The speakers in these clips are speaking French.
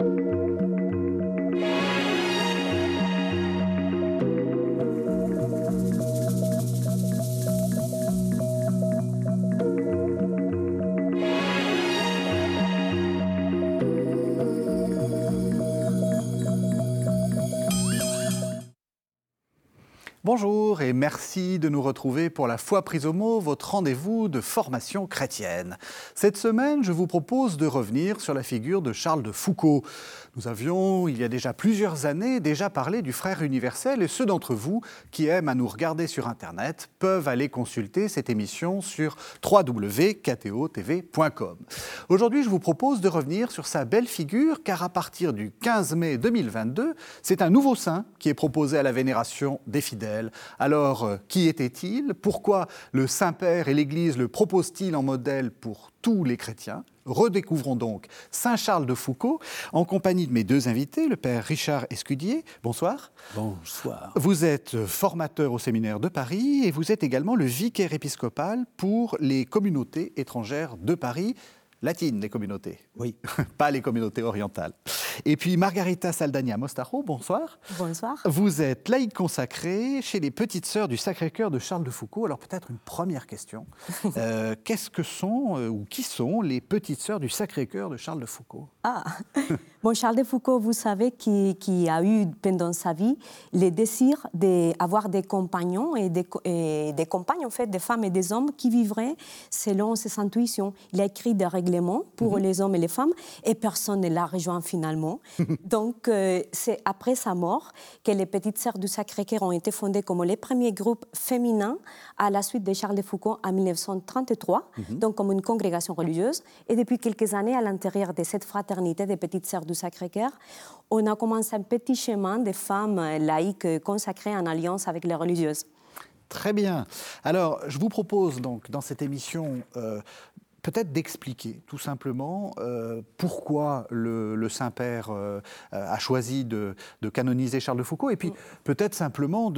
Thank you. Et merci de nous retrouver pour la foi prise au mot, votre rendez-vous de formation chrétienne. Cette semaine, je vous propose de revenir sur la figure de Charles de Foucault. Nous avions, il y a déjà plusieurs années, déjà parlé du frère universel et ceux d'entre vous qui aiment à nous regarder sur Internet peuvent aller consulter cette émission sur www.ktotv.com. Aujourd'hui, je vous propose de revenir sur sa belle figure car à partir du 15 mai 2022, c'est un nouveau saint qui est proposé à la vénération des fidèles. Alors, euh, qui était-il? Pourquoi le Saint-Père et l'Église le proposent-ils en modèle pour tous les chrétiens? Redécouvrons donc Saint Charles de Foucault en compagnie de mes deux invités, le Père Richard Escudier. Bonsoir. Bonsoir. Vous êtes formateur au séminaire de Paris et vous êtes également le vicaire épiscopal pour les communautés étrangères de Paris latines, les communautés. Oui. Pas les communautés orientales. Et puis Margarita Saldania Mostaro, bonsoir. Bonsoir. Vous êtes laïque consacrée chez les Petites Sœurs du Sacré-Cœur de Charles de Foucault. Alors peut-être une première question. Euh, qu'est-ce que sont euh, ou qui sont les Petites Sœurs du Sacré-Cœur de Charles de Foucault? Ah, bon, Charles de Foucault, vous savez, qui, qui, a eu pendant sa vie le désir d'avoir des compagnons et des, et des compagnes, en fait, des femmes et des hommes qui vivraient selon ses intuitions. Il a écrit des règlements pour mm -hmm. les hommes et les femmes et personne ne l'a rejoint finalement. Donc, euh, c'est après sa mort que les Petites Sœurs du Sacré-Cœur ont été fondées comme les premiers groupes féminins à la suite de Charles de Foucault en 1933, mm -hmm. donc comme une congrégation religieuse. Et depuis quelques années, à l'intérieur de cette fraternité des Petites Sœurs du Sacré-Cœur, on a commencé un petit chemin de femmes laïques consacrées en alliance avec les religieuses. Très bien. Alors, je vous propose donc dans cette émission euh, peut-être d'expliquer tout simplement euh, pourquoi le, Saint-Père euh, a choisi de, canoniser Charles de Foucault, et puis peut-être simplement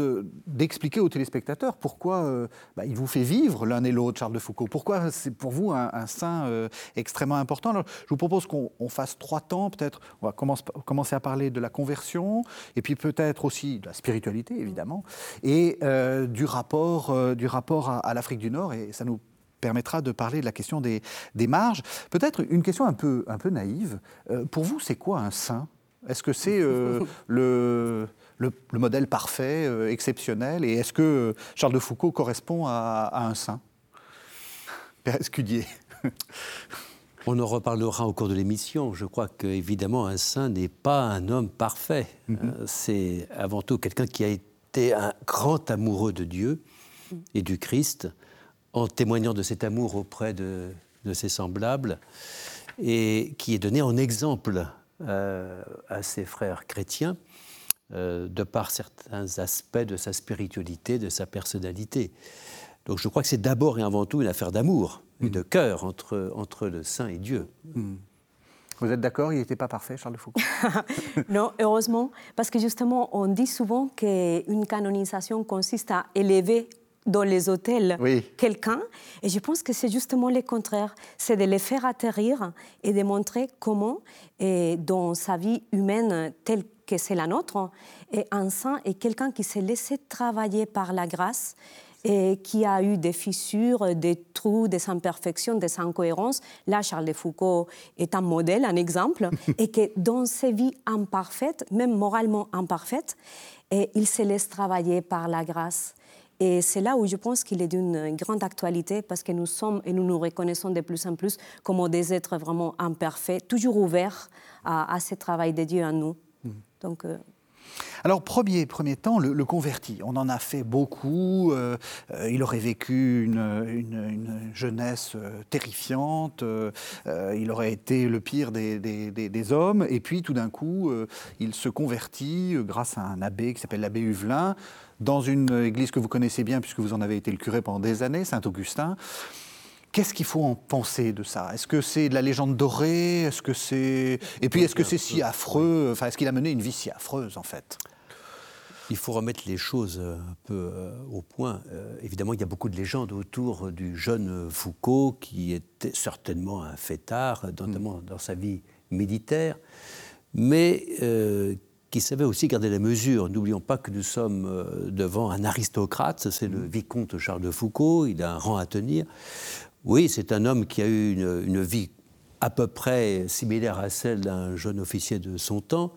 d'expliquer aux téléspectateurs pourquoi euh, bah, il vous fait vivre l'un et l'autre, Charles de Foucault. Pourquoi c'est pour vous un, saint extrêmement important? Je vous propose qu'on fasse trois temps, peut-être. On va commence, commencer à parler de la conversion, et puis peut-être aussi de la spiritualité, évidemment, et du rapport, du rapport à, à l'Afrique du Nord, et ça nous permettra de parler de la question des, des marges. Peut-être une question un peu, un peu naïve. Euh, pour vous, c'est quoi un saint? Est-ce que c'est euh, le, le, le, modèle parfait, euh, exceptionnel? Et est-ce que Charles de Foucault correspond à, à un saint? Père Escudier On en reparlera au cours de l'émission. Je crois qu'évidemment, un saint n'est pas un homme parfait. Mm -hmm. C'est avant tout quelqu'un qui a été un grand amoureux de Dieu et du Christ, en témoignant de cet amour auprès de, de ses semblables, et qui est donné en exemple euh, à ses frères chrétiens, euh, de par certains aspects de sa spiritualité, de sa personnalité. Donc je crois que c'est d'abord et avant tout une affaire d'amour mmh. et de cœur entre, entre le saint et Dieu. Mmh. Vous êtes d'accord, il n'était pas parfait, Charles de Foucault? Non, heureusement, parce que justement, on dit souvent qu'une canonisation consiste à élever dans les hôtels oui. quelqu'un. Et je pense que c'est justement le contraire. C'est de les faire atterrir et de montrer comment, et dans sa vie humaine telle que c'est la nôtre, et un saint est quelqu'un qui s'est laissé travailler par la grâce et qui a eu des fissures, des trous, des imperfections, des incohérences. Là, Charles de Foucault est un modèle, un exemple, et que dans ses vies imparfaites, même moralement imparfaites, et il se laisse travailler par la grâce. Et c'est là où je pense qu'il est d'une grande actualité parce que nous sommes et nous nous reconnaissons de plus en plus comme des êtres vraiment imparfaits, toujours ouverts à, à ce travail de Dieu en nous. Mmh. Donc, euh... Alors, premier, premier temps, le, le, converti. On en a fait beaucoup. Euh, il aurait vécu une, une, une jeunesse euh, terrifiante. Euh, il aurait été le pire des, des, des, des hommes. Et puis, tout d'un coup, il se convertit grâce à un abbé qui s'appelle l'abbé Huvelin dans une église que vous connaissez bien puisque vous en avez été le curé pendant des années, Saint-Augustin. Qu'est-ce qu'il faut en penser de ça? Est-ce que c'est de la légende dorée? Est-ce que c'est et puis est-ce que c'est si affreux? Enfin, est-ce qu'il a mené une vie si affreuse en fait? Il faut remettre les choses un peu euh, au point. Euh, évidemment, il y a beaucoup de légendes autour du jeune Foucault, qui était certainement un fêtard, notamment dans sa vie militaire. mais qui savait aussi garder la mesure. N'oublions pas que nous sommes euh, devant un aristocrate, c'est le vicomte Charles de Foucault, il a un rang à tenir. Oui, c'est un homme qui a eu une, vie à peu près similaire à celle d'un jeune officier de son temps.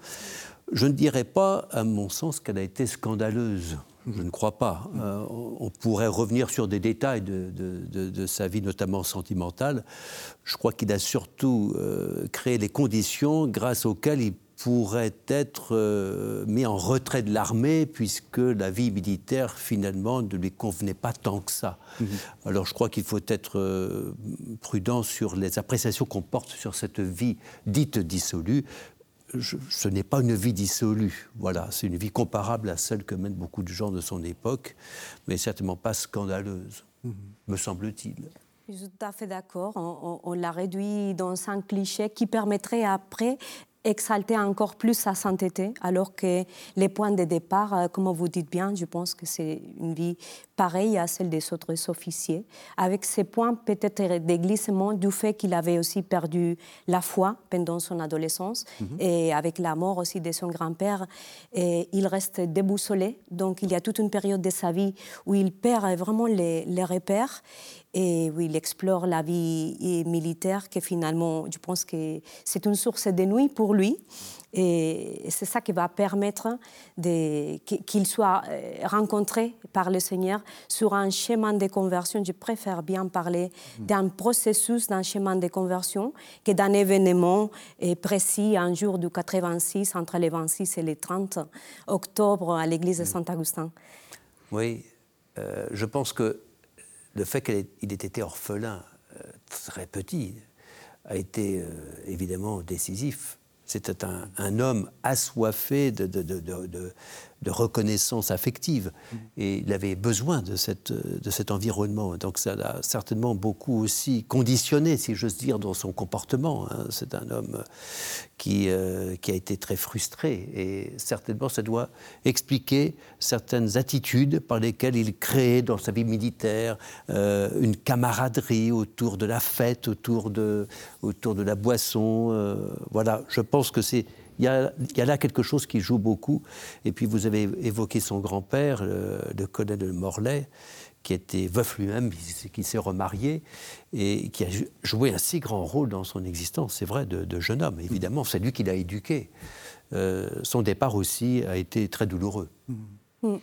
Je ne dirais pas, à mon sens, qu'elle a été scandaleuse. Je ne crois pas. Euh, on pourrait revenir sur des détails de, sa vie, notamment sentimentale. Je crois qu'il a surtout euh, créé les conditions grâce auxquelles il pourrait être euh, mis en retrait de l'armée puisque la vie militaire finalement ne lui convenait pas tant que ça. Mhm. Alors je crois qu'il faut être euh, prudent sur les appréciations qu'on porte sur cette vie dite dissolue. ce n'est pas une vie dissolue, voilà, c'est une vie comparable à celle que mènent beaucoup de gens de son époque, mais certainement pas scandaleuse, mhm. me semble-t-il. Je suis tout à fait d'accord. on l'a réduit dans un cliché qui permettrait après exalter encore plus sa sainteté, alors que les points de départ, euh, comme vous dites bien, je pense que c'est une vie pareille à celle des autres officiers, avec ces points peut-être de glissement du fait qu'il avait aussi perdu la foi pendant son adolescence mhm. et avec la mort aussi de son grand-père, il reste déboussolé. Donc il y a toute une période de sa vie où il perd vraiment les, les repères et où il explore la vie militaire, que finalement, je pense que c'est une source de nuit pour lui. Et c'est ça qui va permettre qu'il soit euh, rencontré par le Seigneur sur un chemin de conversion. Je préfère bien parler mm. d'un processus, d'un chemin de conversion, que d'un événement euh, précis, un jour du 86, entre les 26 et les 30 octobre à l'église de mm. Saint-Augustin. Oui, euh, je pense que le fait qu'il ait été orphelin très petit a été évidemment décisif. C'était un, homme assoiffé de, de reconnaissance affective. Mm. Et il avait besoin de, cette, de cet environnement. Donc ça l'a certainement beaucoup aussi conditionné, si j'ose dire, dans son comportement. Hein. C'est un homme qui, euh, qui a été très frustré. Et certainement, ça doit expliquer certaines attitudes par lesquelles il crée dans sa vie militaire euh, une camaraderie autour de la fête, autour de, autour de la boisson. Euh, voilà, je pense que c'est il y, a, là quelque chose qui joue beaucoup. Et puis vous avez évoqué son grand-père, le, colonel Morlaix, qui était veuf lui-même, qui s'est remarié et qui a joué un si grand rôle dans son existence, c'est vrai, de, jeune homme. Évidemment, c'est lui qui l'a éduqué. Euh, son départ aussi a été très douloureux. Mm.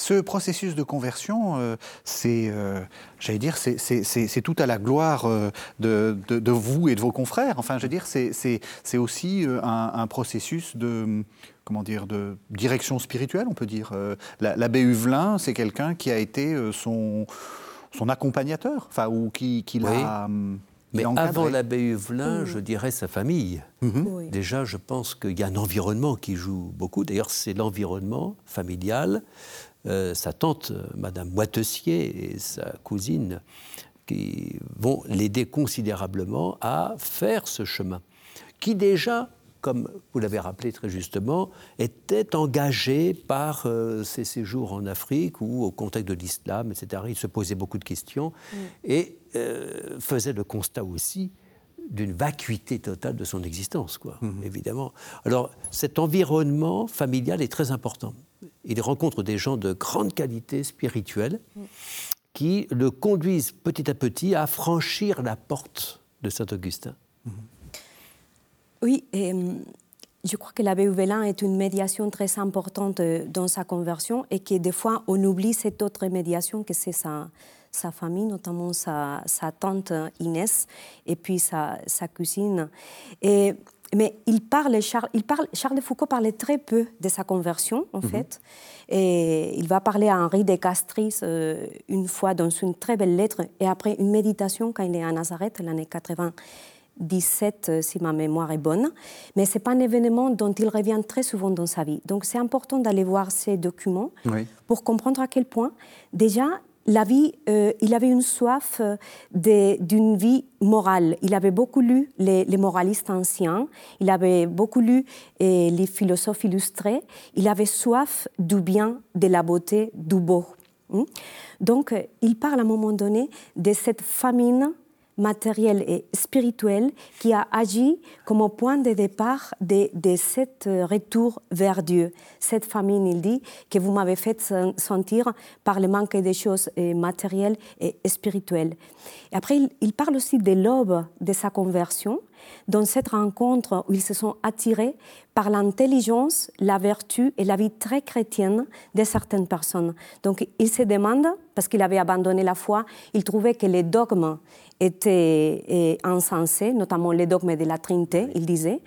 Ce processus de conversion, euh, c'est, euh, j'allais dire, c'est tout à la gloire euh, de, vous et de vos confrères. Enfin, je veux dire, c'est aussi un, processus de comment dire, de direction spirituelle, on peut dire. L'abbé Huvelin, c'est quelqu'un qui a été son, son accompagnateur, enfin, ou qui, qui l'a. Mais avant l'abbé Huvelin, je dirais sa famille. Mhm. Déjà, je pense qu'il y a un environnement qui joue beaucoup. D'ailleurs, c'est l'environnement familial euh, sa tante, euh, Madame Moitessier, et sa cousine, qui vont l'aider considérablement à faire ce chemin, qui déjà, comme vous l'avez rappelé très justement, était engagé par euh, ses séjours en Afrique ou au contexte de l'islam, etc. Il se posait beaucoup de questions mm. et faisait le constat aussi d'une vacuité totale de son existence, quoi, mm-hmm. évidemment. Alors, cet environnement familial est très important il rencontre des gens de grande qualité spirituelle qui le conduisent petit à petit à franchir la porte de Saint-Augustin. Oui, et hum, je crois que l'abbé Ouvelin est une médiation très importante euh, dans sa conversion et que des fois on oublie cette autre médiation que c'est sa, famille, notamment sa, tante Inès et puis sa, cousine. Mais il parle, Charles, il parle, Charles de Foucault parlait très peu de sa conversion, en mhm. fait. Et il va parler à Henri de Castries euh, une fois dans une très belle lettre, et après une méditation quand il est à Nazareth, l'année 97, euh, si ma mémoire est bonne. Mais ce n'est pas un événement dont il revient très souvent dans sa vie. Donc c'est important d'aller voir ces documents pour comprendre à quel point, déjà, la vie, euh, il avait une soif euh, d'une vie morale. Il avait beaucoup lu les, moralistes anciens, il avait beaucoup lu euh, les philosophes illustrés, il avait soif du bien, de la beauté, du beau. Hmm? Donc, il parle à un moment donné de cette famine matériel et spirituel qui a agi comme point de départ de, de cet retour vers Dieu. Cette famine, il dit, que vous m'avez fait sentir par le manque des choses matérielles et spirituelles. Et après, il, il parle aussi de l'aube de sa conversion, dans cette rencontre où ils se sont attirés par l'intelligence, la vertu et la vie très chrétienne de certaines personnes. Donc il se demande, parce qu'il avait abandonné la foi, il trouvait que les dogmes étaient eh, insensés, notamment les dogmes de la Trinité, il disait.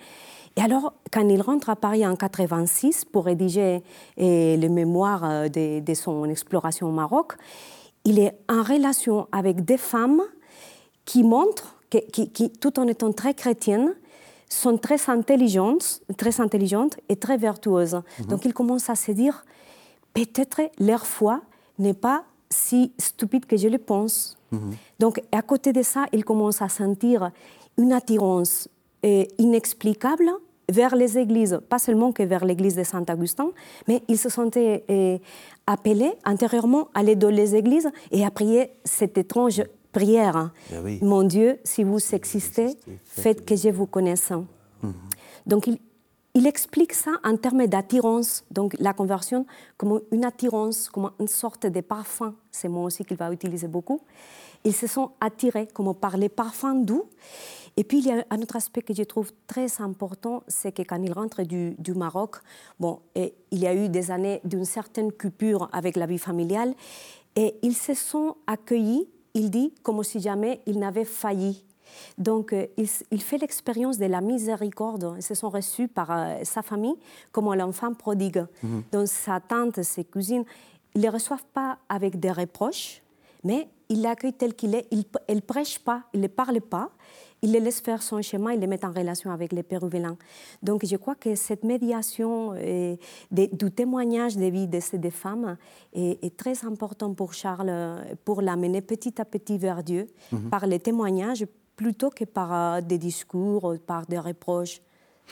Et alors, quand il rentre à Paris en 86 pour rédiger eh, les mémoires euh, de son exploration au Maroc, il est en relation avec des femmes qui montrent qui, tout en étant très chrétiennes, sont très intelligentes, très intelligentes et très vertueuses. Mhm. Donc il commence à se dire, peut-être leur foi n'est pas si stupide que je le pense. Mhm. Donc à côté de ça, il commence à sentir une attirance euh, inexplicable vers les églises, pas seulement que vers l'église de Saint-Augustin, mais il se sentait euh, appelé intérieurement à aller dans les églises et à prier cette étrange prière. Hein. Ben Mon Dieu, si vous existez, faites que je vous connaisse. Mhm. Donc il, il, explique ça en termes d'attirance, donc la conversion comme une attirance, comme une sorte de parfum, c'est moi aussi qu'il va utiliser beaucoup. Ils se sont attirés comme par les parfums doux. Et puis il y a un autre aspect que je trouve très important, c'est que quand il rentre du, du Maroc, bon, et il y a eu des années d'une certaine coupure avec la vie familiale, et ils se sont accueillis il dit comme si jamais il n'avait failli. Donc, euh, il, fait l'expérience de la miséricorde. Ils se sont reçus par euh, sa famille comme l'enfant prodigue. Mhm. Donc, sa tante, ses cousines, ils ne les reçoivent pas avec des reproches, mais ils l'accueillent tel qu'il est. Il ne prêche pas, il ne parle pas il les laisse faire son chemin, il les met en relation avec les Péruviens. Donc je crois que cette médiation et euh, du témoignage des vies de ces deux femmes est, très important pour Charles, pour l'amener petit à petit vers Dieu, mhm. par les témoignages plutôt que par euh, des discours, par des reproches.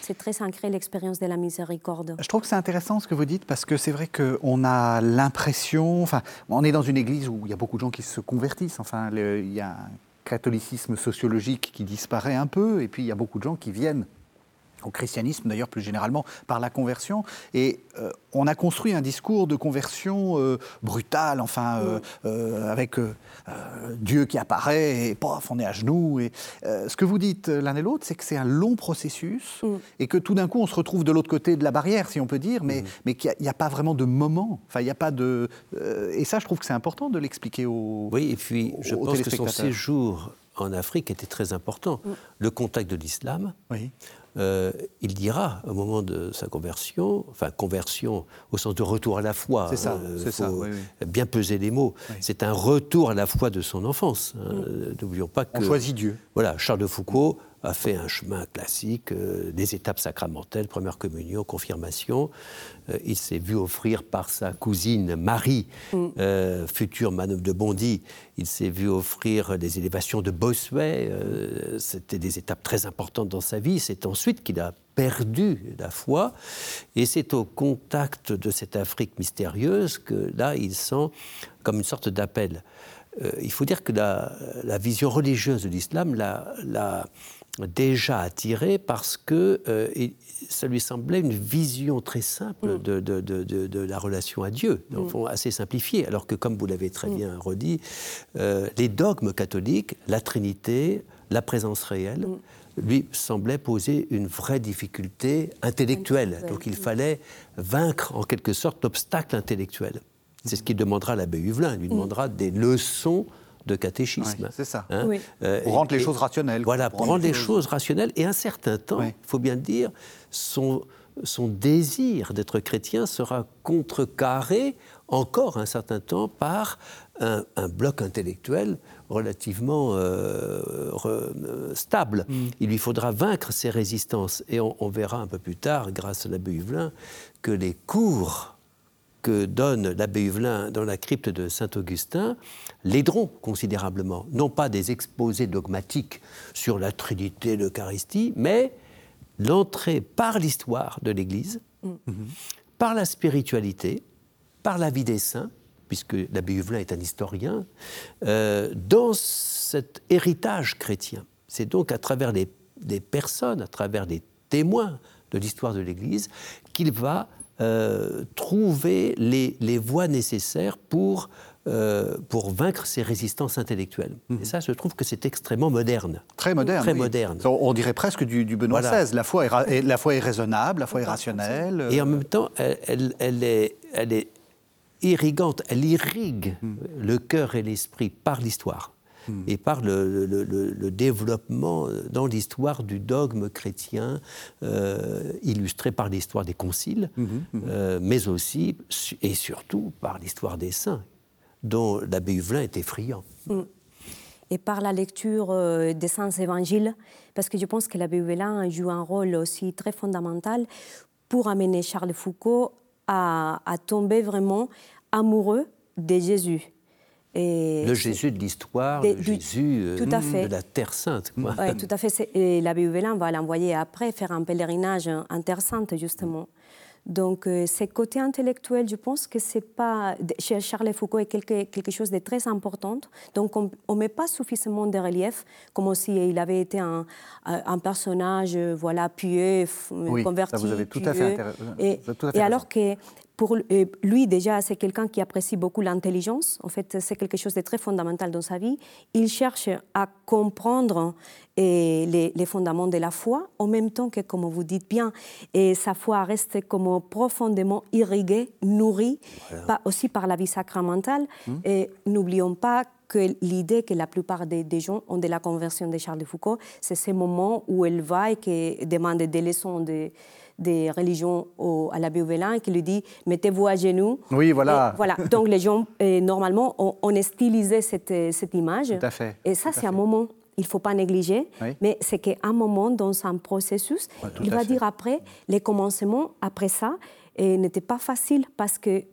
C'est très ancré l'expérience de la miséricorde. Je trouve que c'est intéressant ce que vous dites parce que c'est vrai qu'on a l'impression, enfin, on est dans une église où il y a beaucoup de gens qui se convertissent. Enfin, il y a catholicisme sociologique qui disparaît un peu, et puis il y a beaucoup de gens qui viennent au christianisme d'ailleurs plus généralement par la conversion. Et euh, on a construit un discours de conversion euh, brutal, enfin, euh, avec Dieu qui apparaît et paf, on est à genoux. Et, ce que vous dites l'un et l'autre, c'est que c'est un long processus mm. et que tout d'un coup on se retrouve de l'autre côté de la barrière, si on peut dire, mais, mm. mais qu'il n'y a, pas vraiment de moment. Enfin, il n'y a pas de. et ça, je trouve que c'est important de l'expliquer aux. Oui, et puis je pense que son séjour en Afrique était très important. Mm. Le contact de l'islam. Oui. Euh, il dira au moment de sa conversion, enfin conversion au sens de retour à la foi. C'est ça, euh, c'est ça. Bien peser les mots. C'est un retour à la foi de son enfance. Hein. Mm. N'oublions pas que. On choisit Dieu. Voilà, Charles de Foucault a fait un chemin classique, euh, des étapes sacramentelles, première communion, confirmation. Euh, il s'est vu offrir par sa cousine Marie, mm. euh, future manœuvre de Bondy, il s'est vu offrir des élévations de Bossuet. C'était des étapes très importantes dans sa vie. C'est ensuite qu'il a perdu la foi. Et c'est au contact de cette Afrique mystérieuse que là, il sent comme une sorte d'appel. il faut dire que la, vision religieuse de l'islam l'a déjà attiré parce que euh, ça lui semblait une vision très simple mm. de, de, de, la relation à Dieu, mm. fond assez simplifiée. Alors que, comme vous l'avez très mm. bien redit, euh, les dogmes catholiques, la Trinité, la présence réelle, lui semblaient poser une vraie difficulté intellectuelle. Donc il fallait vaincre en quelque sorte l'obstacle intellectuel. C'est ce qu'il demandera à l'abbé Huvelin. Il lui demandera des leçons de catéchisme. c'est ça. Hein euh, pour rendre les choses rationnelles. Voilà, pour rendre les choses rationnelles. Et un certain temps, il faut bien le dire, son, son désir d'être chrétien sera contrecarré encore un certain temps par un, bloc intellectuel relativement euh, euh, stable. Mm. Il lui faudra vaincre ces résistances. Et on, verra un peu plus tard, grâce à l'abbé Huvelin, que les cours que donne l'abbé Huvelin dans la crypte de Saint-Augustin l'aideront considérablement. Non pas des exposés dogmatiques sur la Trinité, l'Eucharistie, mais l'entrée par l'histoire de l'Église, mm. par la spiritualité, par la vie des saints, puisque l'abbé Huvelin est un historien, euh, dans cet héritage chrétien. C'est donc à travers des, personnes, à travers des témoins de l'histoire de l'Église, qu'il va euh, trouver les, les, voies nécessaires pour euh, pour vaincre ces résistances intellectuelles. Mhm. Et ça, je trouve que c'est extrêmement moderne. Très moderne. Très moderne. On dirait presque du, Benoît XVI. La foi, est, la foi est raisonnable, la foi est rationnelle. Et en même temps, elle, elle, est, elle est irrigante, elle irrigue mhm. le cœur et l'esprit par l'histoire. Mhm. et par le, le, développement dans l'histoire du dogme chrétien, euh, illustré par l'histoire des conciles, euh, mais aussi et surtout par l'histoire des saints, dont l'abbé Huvelin était friand. Et par la lecture euh, des saints évangiles, parce que je pense que l'abbé Huvelin joue un rôle aussi très fondamental pour amener Charles Foucault à, tomber vraiment amoureux de Jésus. Et le Jésus de l'histoire, le Jésus euh, de la Terre Sainte. Oui, tout à fait. Et l'abbé Huvelin va l'envoyer après faire un pèlerinage en Terre Sainte, justement. Donc, euh, ces côtés intellectuels, je pense que c'est pas. Chez Charles Foucault, est quelque, quelque chose de très important. Donc, on ne met pas suffisamment de relief, comme si il avait été un, un personnage, voilà, pieux, oui, converti. Ça vous avez tout à fait, et, et alors que pour lui, déjà, c'est quelqu'un qui apprécie beaucoup l'intelligence. En fait, c'est quelque chose de très fondamental dans sa vie. Il cherche à comprendre les, les, fondements de la foi, en même temps que, comme vous dites bien, et sa foi reste comme profondément irriguée, nourrie, pas, aussi par la vie sacramentale. Et n'oublions pas que l'idée que la plupart des, gens ont de la conversion de Charles de Foucault, c'est ces moments où elle va et qui demande des leçons de des religions au, à l'abbé Ovelin qui lui dit mettez-vous à genoux. Oui, voilà. voilà. Donc les gens, normalement, on, on, stylisé cette, cette image. Tout à fait. Et ça, c'est un moment il ne faut pas négliger, mais c'est qu'à un moment dans un processus, il va dire après, les commencements après ça n'étaient pas faciles parce que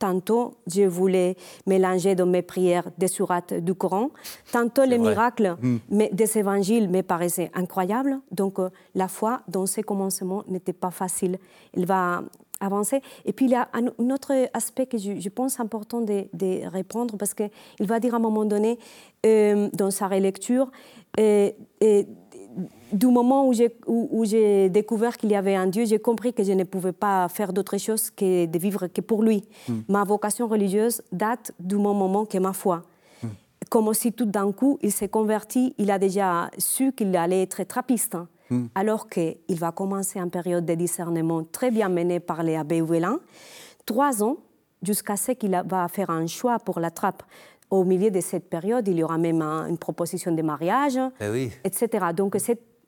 Tantôt, je voulais mélanger dans mes prières des sourates du Coran. Tantôt, les miracles hmm. des évangiles me paraissaient incroyables. Donc, euh, la foi dans ces commencements n'était pas facile. Il va avancer. Et puis, il y a un, autre aspect que je, pense important de, répondre parce qu'il va dire à un moment donné, euh, dans sa relecture, euh, du moment où j'ai, où, j'ai découvert qu'il y avait un Dieu, j'ai compris que je ne pouvais pas faire d'autre chose que de vivre que pour lui. Hmm. Ma vocation religieuse date du moment que ma foi. Hmm. Comme si tout d'un coup, il s'est converti, il a déjà su qu'il allait être trappiste. Hein. Hmm. Alors qu'il va commencer une période de discernement très bien menée par les abbés Ouelin. Trois ans jusqu'à ce qu'il va faire un choix pour la trappe au milieu de cette période, il y aura même une proposition de mariage, eh etc. Donc,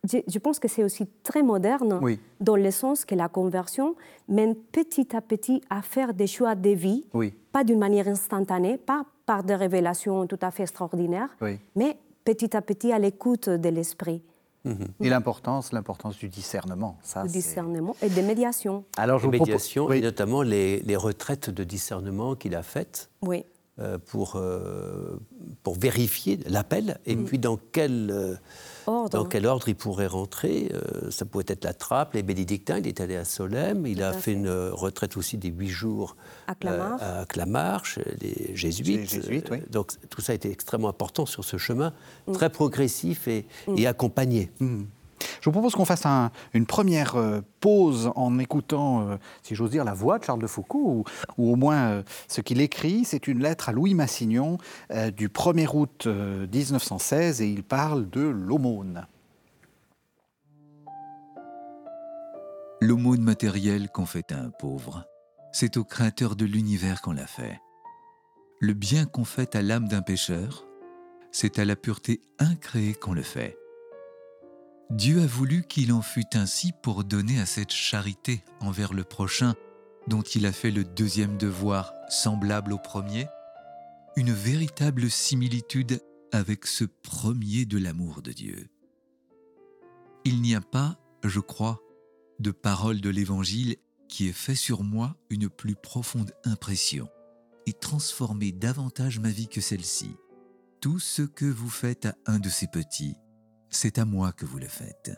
je, pense que c'est aussi très moderne, dans le sens que la conversion mène petit à petit à faire des choix de vie, pas d'une manière instantanée, pas par des révélations tout à fait extraordinaires, mais petit à petit à l'écoute de l'esprit. Et l'importance, l'importance du discernement. Ça, du discernement et des médiations. Alors, je médiations, et notamment les, les, retraites de discernement qu'il a faites. Oui. Euh, pour, euh, pour vérifier l'appel et mm. puis dans quel, euh, dans quel ordre il pourrait rentrer. ça pouvait être la trappe, les bénédictins, il est allé à Solem, il a fait, une retraite aussi des huit jours à Clamart, les jésuites. Donc tout ça a été extrêmement important sur ce chemin, mm. très progressif et, mm. et accompagné. Je vous propose qu'on fasse une première euh, pause en écoutant, euh, si j'ose dire, la voix de Charles de Foucault, ou, au moins euh, ce qu'il écrit. C'est une lettre à Louis Massignon du 1er août 1916 et il parle de l'aumône. L'aumône matérielle qu'on fait à un pauvre, c'est au Créateur de l'univers qu'on l'a fait. Le bien qu'on fait à l'âme d'un pécheur, c'est à la pureté incréée qu'on le fait. Dieu a voulu qu'il en fût ainsi pour donner à cette charité envers le prochain, dont il a fait le deuxième devoir semblable au premier, une véritable similitude avec ce premier de l'amour de Dieu. Il n'y a pas, je crois, de parole de l'Évangile qui ait fait sur moi une plus profonde impression et transformé davantage ma vie que celle-ci. Tout ce que vous faites à un de ces petits, c'est à moi que vous le faites.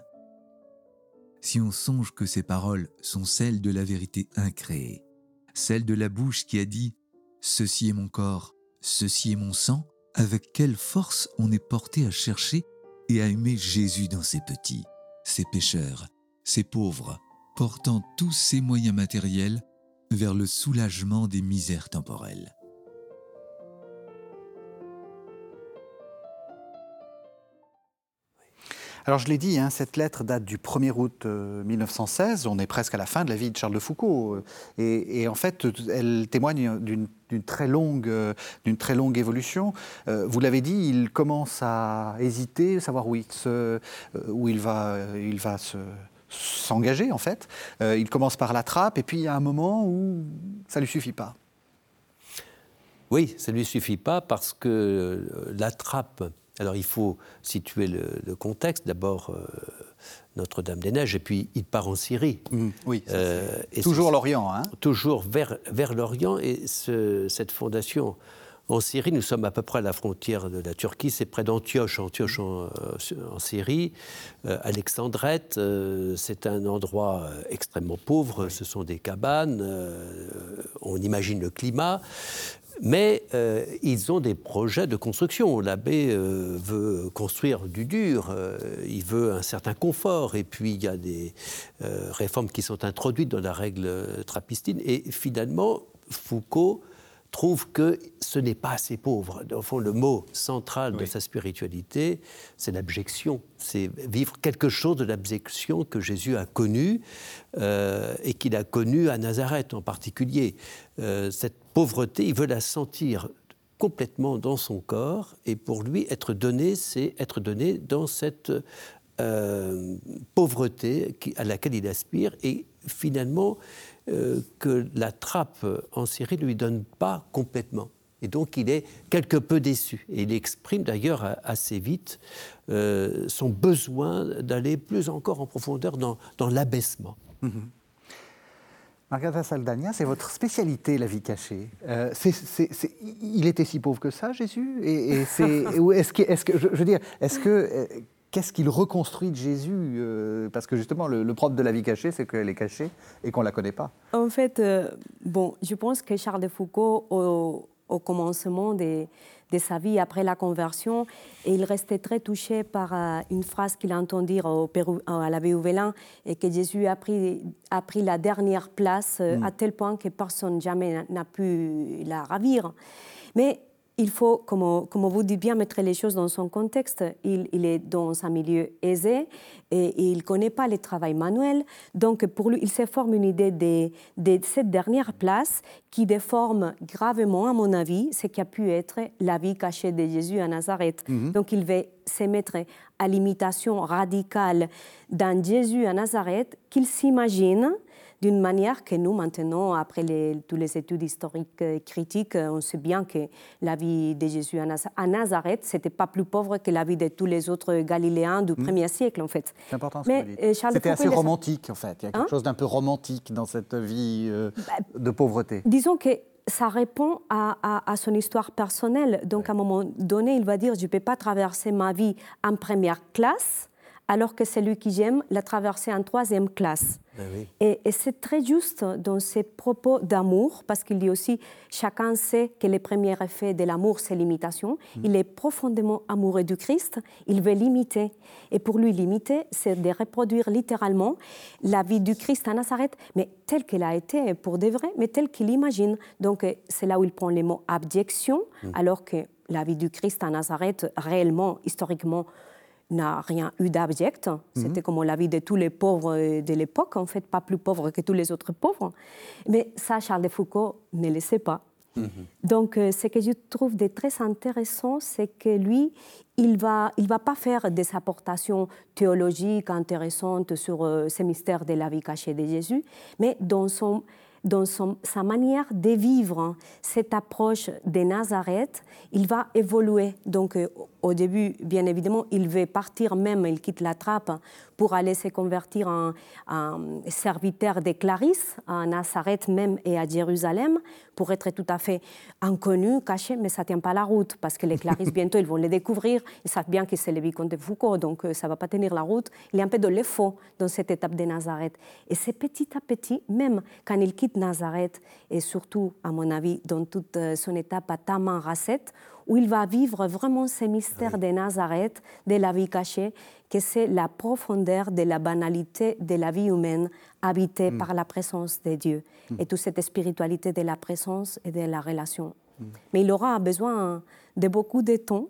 Si on songe que ces paroles sont celles de la vérité incréée, celles de la bouche qui a dit ⁇ Ceci est mon corps, ceci est mon sang, avec quelle force on est porté à chercher et à aimer Jésus dans ses petits, ses pécheurs, ses pauvres, portant tous ses moyens matériels vers le soulagement des misères temporelles. Alors je l'ai dit, hein, cette lettre date du 1er août 1916, euh, on est presque à la fin de la vie de Charles de Foucault, euh, et, en fait elle témoigne d'une très longue, euh, très longue évolution. vous l'avez dit, il commence à hésiter, savoir où il, où il va, il va se s'engager en fait. il commence par la trappe et puis il y a un moment où ça lui suffit pas. Oui, ça lui suffit pas parce que la trappe alors il faut situer le, contexte. D'abord, euh, Notre-Dame-des-Neiges, et puis il part en Syrie. Mmh, oui, euh, toujours l'Orient. Hein toujours vers, vers l'Orient. Et cette fondation en Syrie, nous sommes à peu près à la frontière de la Turquie, c'est près d'Antioche, Antioche en, euh, en Syrie. Alexandrette, c'est un endroit extrêmement pauvre, ce sont des cabanes, on imagine le climat. Mais euh, ils ont des projets de construction. L'abbé euh, veut construire du dur, euh, il veut un certain confort, et puis il y a des réformes qui sont introduites dans la règle trappistine. Et finalement, Foucault trouve que ce n'est pas assez pauvre. Au fond, le mot central de sa spiritualité, c'est l'abjection. C'est vivre quelque chose de l'abjection que Jésus a connu euh, et qu'il a connu à Nazareth en particulier. Euh, cette pauvreté, il veut la sentir complètement dans son corps et pour lui, être donné, c'est être donné dans cette euh, pauvreté à laquelle il aspire et finalement euh, que la trappe en Syrie ne lui donne pas complètement. Et donc il est quelque peu déçu. Et il exprime d'ailleurs assez vite euh, son besoin d'aller plus encore en profondeur dans, l'abaissement. Mm-hmm. Margarita Saldania, c'est votre spécialité, la vie cachée. Euh, il était si pauvre que ça, Jésus? Et, est-ce que, est que, je, veux dire, est-ce que qu'est-ce qu'il reconstruit de Jésus euh, Parce que justement, le, propre de la vie cachée, c'est qu'elle est cachée et qu'on ne la connaît pas. En fait, euh, bon, je pense que Charles de Foucault, au, commencement de, sa vie, après la conversion, il restait très touché par euh, une phrase qu'il a entendue au Pérou, à l'abbé Ouvelin, et que Jésus a pris, a pris la dernière place mm. à tel point que personne jamais n'a pu la ravir. Mais il faut, comme, comme, vous dites bien, mettre les choses dans son contexte. Il, est dans un milieu aisé et, il ne connaît pas le travail manuel. Donc, pour lui, il se forme une idée de, cette dernière place qui déforme gravement, à mon avis, ce qui a pu être la vie cachée de Jésus à Nazareth. Mhm. Donc, il va se mettre à l'imitation radicale d'un Jésus à Nazareth qu'il s'imagine d'une manière que nous, maintenant, après les, toutes les études historiques euh, critiques, on sait bien que la vie de Jésus à Nazareth, c'était pas plus pauvre que la vie de tous les autres Galiléens du 1er hmm. siècle, en fait. C'est important ce Mais, que euh, C'était assez romantique, en fait. Il y a quelque hein? chose d'un peu romantique dans cette vie euh, bah, de pauvreté. Disons que ça répond à, son histoire personnelle. Donc, à un moment donné, il va dire, je ne peux pas traverser ma vie en première classe, alors que celui qui j'aime l'a traversé en troisième classe. Ben et, c'est très juste dans ses propos d'amour, parce qu'il dit aussi, chacun sait que les premiers effets de l'amour, c'est l'imitation. Mm. Il est profondément amoureux du Christ, il veut l'imiter. Et pour lui, l'imiter, c'est de reproduire littéralement la vie du Christ à Nazareth, mais telle qu'elle a été pour de vrai, mais telle qu'il imagine. Donc c'est là où il prend les mots abjection, mm. alors que la vie du Christ à Nazareth, réellement, historiquement, n'a rien eu d'abject. Mhm. C'était comme la vie de tous les pauvres de l'époque, en fait, pas plus pauvre que tous les autres pauvres. Mais ça, Charles de Foucault ne le sait pas. Mhm. Donc, euh, ce que je trouve de très intéressant, c'est que lui, il ne va, il va pas faire des apportations théologiques intéressantes sur euh, ces mystères de la vie cachée de Jésus, mais dans son dans sa manière de vivre cette approche de Nazareth, il va évoluer. Donc, euh, au début, bien évidemment, il veut partir même, il quitte la trappe pour aller se convertir en, serviteur des Clarisses à Nazareth même et à Jérusalem, pour être tout à fait inconnu, caché, mais ça ne tient pas la route, parce que les Clarisses, bientôt, ils vont les découvrir, ils savent bien que c'est le vicomte de Foucault, donc euh, ça ne va pas tenir la route. Il y a un peu de l'effort dans cette étape de Nazareth. Et c'est petit à petit, même quand il quitte Nazareth, et surtout, à mon avis, dans toute euh, son étape à Taman-Rasset, où il va vivre vraiment ces mystères de Nazareth, de la vie cachée, que c'est la profondeur de la banalité de la vie humaine habitée mm. par la présence de Dieu mm. et toute cette spiritualité de la présence et de la relation. Mm. Mais il aura besoin de beaucoup de temps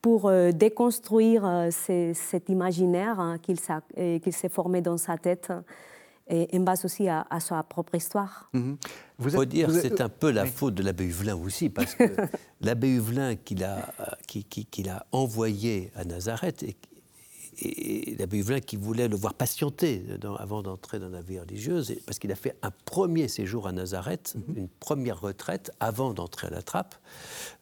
pour euh, déconstruire euh, cet imaginaire hein, euh, qu'il s'est formé dans sa tête et en base aussi à, sa propre histoire. Il mm-hmm. faut dire que c'est un peu la faute de l'abbé Huvelin aussi, parce que l'abbé Huvelin qu'il a, qui, a envoyé à Nazareth et et l'abbé Huvelin qui voulait le voir patienter avant d'entrer dans la vie religieuse, parce qu'il a fait un premier séjour à Nazareth, mhm. une première retraite avant d'entrer à la trappe,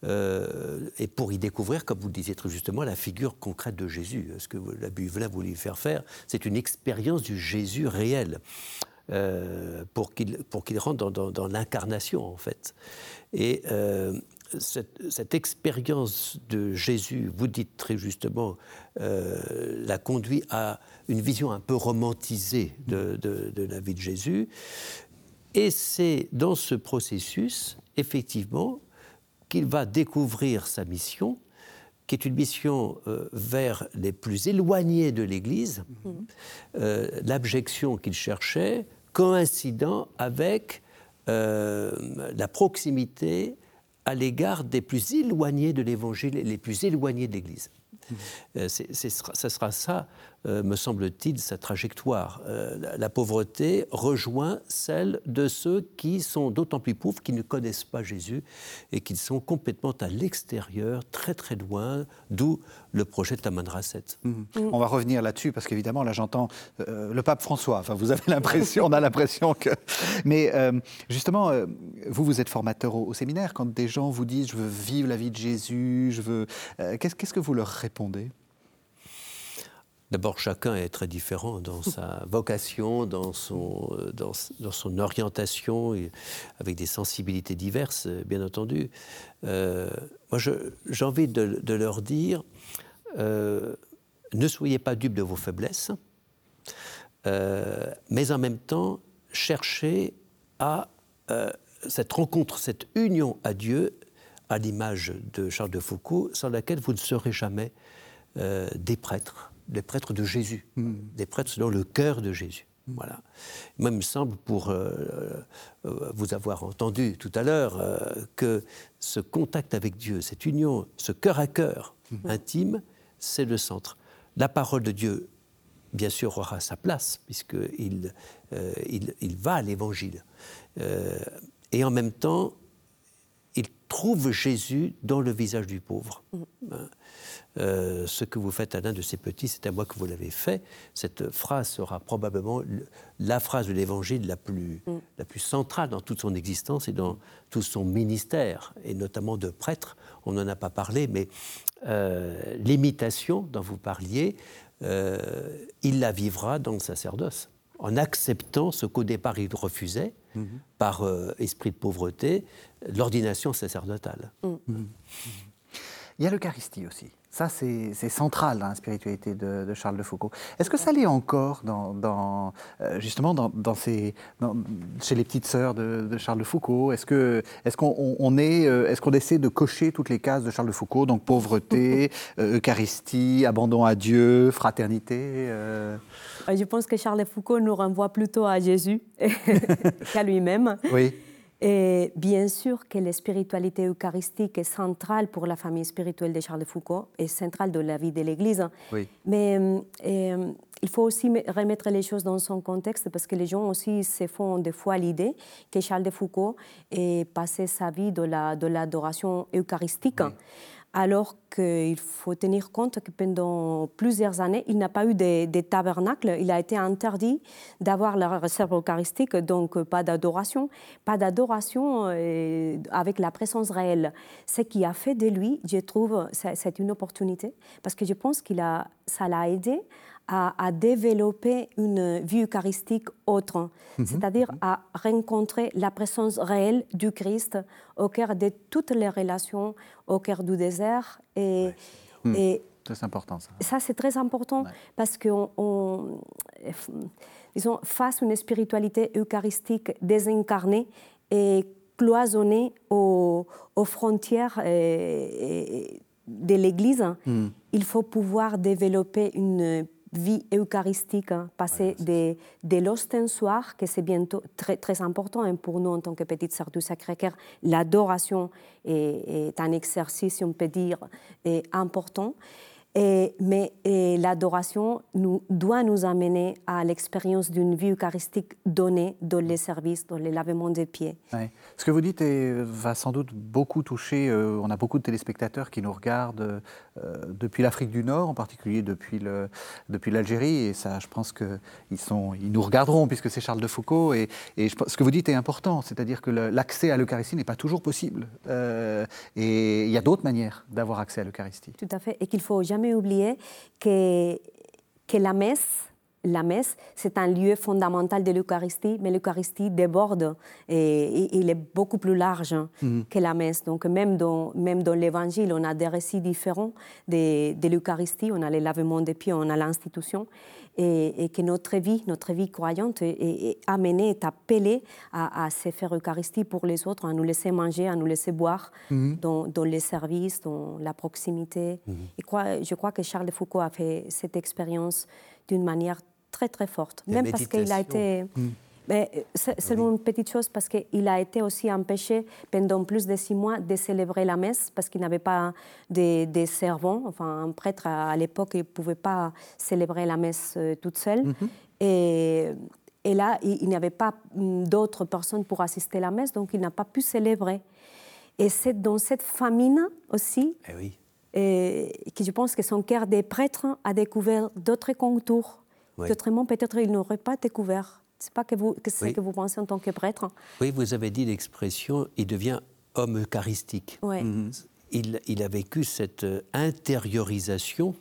euh, et pour y découvrir, comme vous le disiez très justement, la figure concrète de Jésus. Ce que l'abbé Huvelin voulait lui faire faire, c'est une expérience du Jésus réel. Euh, pour qu'il rentre dans, l'incarnation en fait. Et euh, cette, expérience de Jésus, vous dites très justement, euh, l'a conduit à une vision un peu romantisée de, la vie de Jésus. Et c'est dans ce processus, effectivement, qu'il va découvrir sa mission, qui est une mission euh, vers les plus éloignés de l'Église, mmh. euh, l'abjection qu'il cherchait, coïncidant avec la proximité à l'égard des plus éloignés de l'Évangile et les plus éloignés de l'Église. Euh, ce sera ça, euh, me semble-t-il, sa trajectoire. Euh, la, pauvreté rejoint celle de ceux qui sont d'autant plus pauvres qu'ils ne connaissent pas Jésus et qui sont complètement à l'extérieur, très très loin, d'où le projet de Taman Rasset. Mmh. On va revenir là-dessus parce qu'évidemment, là j'entends le pape François. Enfin, vous avez l'impression, on a l'impression que. Mais justement, vous, vous êtes formateur au, séminaire. Quand des gens vous disent je veux vivre la vie de Jésus, je veux. Qu'est-ce que vous leur répondez? D'abord, chacun est très différent dans sa vocation, dans son, dans, son orientation, avec des sensibilités diverses, bien entendu. Euh, moi, j'ai envie de, leur dire, euh, ne soyez pas dupes de vos faiblesses, euh, mais en même temps, cherchez à cette rencontre, cette union à Dieu, à l'image de Charles de Foucault, sans laquelle vous ne serez jamais des prêtres des prêtres de Jésus, hmm. des prêtres selon le cœur de Jésus. Hmm. Voilà. Moi, il me semble, pour euh, euh, vous avoir entendu tout à l'heure, euh, que ce contact avec Dieu, cette union, ce cœur à cœur hmm. intime, c'est le centre. La parole de Dieu, bien sûr, aura sa place, puisqu'il il, il, va à l'Évangile. et en même temps, il trouve Jésus dans le visage du pauvre. Hein. Euh, ce que vous faites à l'un de ces petits, c'est à moi que vous l'avez fait. Cette phrase sera probablement la phrase de l'Évangile la plus, mm. la plus centrale dans toute son existence et dans tout son ministère, et notamment de prêtre. On n'en a pas parlé, mais euh, l'imitation dont vous parliez, euh, il la vivra dans le sacerdoce, en acceptant ce qu'au départ il refusait, mm-hmm. par esprit de pauvreté, l'ordination sacerdotale. Mm. Mm-hmm. Il y a l'Eucharistie aussi. Ça, c'est central dans la spiritualité de, Charles de Foucault. Est-ce que ça l'est encore, dans, euh, justement, dans, ces, chez les petites sœurs de, Charles de Foucault? Est-ce qu'on est, qu'on est, euh, est qu'on essaie de cocher toutes les cases de Charles de Foucault? Donc pauvreté, euh, Eucharistie, abandon à Dieu, fraternité Je pense que Charles de Foucault nous renvoie plutôt à Jésus qu'à lui-même. Oui. Et bien sûr que la spiritualité eucharistique est centrale pour la famille spirituelle de Charles de Foucault et centrale de la vie de l'Église. Mais euh, euh, il faut aussi remettre les choses dans son contexte parce que les gens aussi se font des fois l'idée que Charles de Foucault ait passé sa vie de l'adoration la, de eucharistique. Alors qu'il faut tenir compte que pendant plusieurs années, il n'a pas eu des de tabernacles. Il a été interdit d'avoir la réserve eucharistique, donc pas d'adoration, pas d'adoration euh, avec la présence réelle. Ce qui a fait de lui, je trouve, c'est une opportunité, parce que je pense que ça l'a aidé à, développer une vie eucharistique autre, mhm. c'est-à-dire à rencontrer la présence réelle du Christ au cœur de toutes les relations, au cœur du désert. Et, et c'est important ça. Ça, c'est très important parce qu'on, on, disons, face à une spiritualité eucharistique désincarnée et cloisonnée aux, aux frontières de l'Église, hmm. il faut pouvoir développer une vie eucharistique, hein, passer des, de l'ostensoir, que c'est bientôt très, très important hein, pour nous en tant que petite sœur du Sacré-Cœur. L'adoration est, est, un exercice, on peut dire, important mais l'adoration doit nous amener à l'expérience d'une vie eucharistique donnée dans les services, dans les lavements des pieds. Ce que vous dites va sans doute beaucoup toucher, euh, on a beaucoup de téléspectateurs qui nous regardent euh, depuis l'Afrique du Nord, en particulier depuis l'Algérie, et ça, je pense qu'ils ils nous regarderont puisque c'est Charles de Foucault, et, ce que vous dites est important, c'est-à-dire que l'accès à l'Eucharistie n'est pas toujours possible, euh, et il y a d'autres manières d'avoir accès à l'Eucharistie. Tout à fait, et qu'il faut jamais oublier que, que la messe, la messe, c'est un lieu fondamental de l'Eucharistie, mais l'Eucharistie déborde et, il est beaucoup plus large mhm. que la messe. Donc même dans, même dans l'Évangile, on a des récits différents de, de l'Eucharistie. On a les lavements des pieds, on a l'institution et, que notre vie, notre vie croyante est, amenée, est appelée à, se faire Eucharistie pour les autres, à nous laisser manger, à nous laisser boire mhm. dans, les services, dans la proximité. Mhm. Et je crois que Charles de Foucault a fait cette expérience d'une manière très très forte, même parce qu'il a été... Mais euh, c'est seulement une petite chose parce qu'il a été aussi empêché pendant plus de six mois de célébrer la messe parce qu'il n'avait pas de, de, servants. Enfin, un prêtre à, l'époque ne pouvait pas célébrer la messe euh, toute seule. Mhm. et, et, là, il, n'y avait pas mm, d'autres personnes pour assister à la messe, donc il n'a pas pu célébrer. Et c'est dans cette famine aussi eh oui. que je pense que son cœur des prêtres a découvert d'autres contours qu'autrement peut-être il n'aurait pas découvert. C'est pas que vous, que ce que vous pensez en tant que prêtre. Oui, vous avez dit l'expression il devient homme eucharistique. Mhm. Il, il, a vécu cette euh, intériorisation,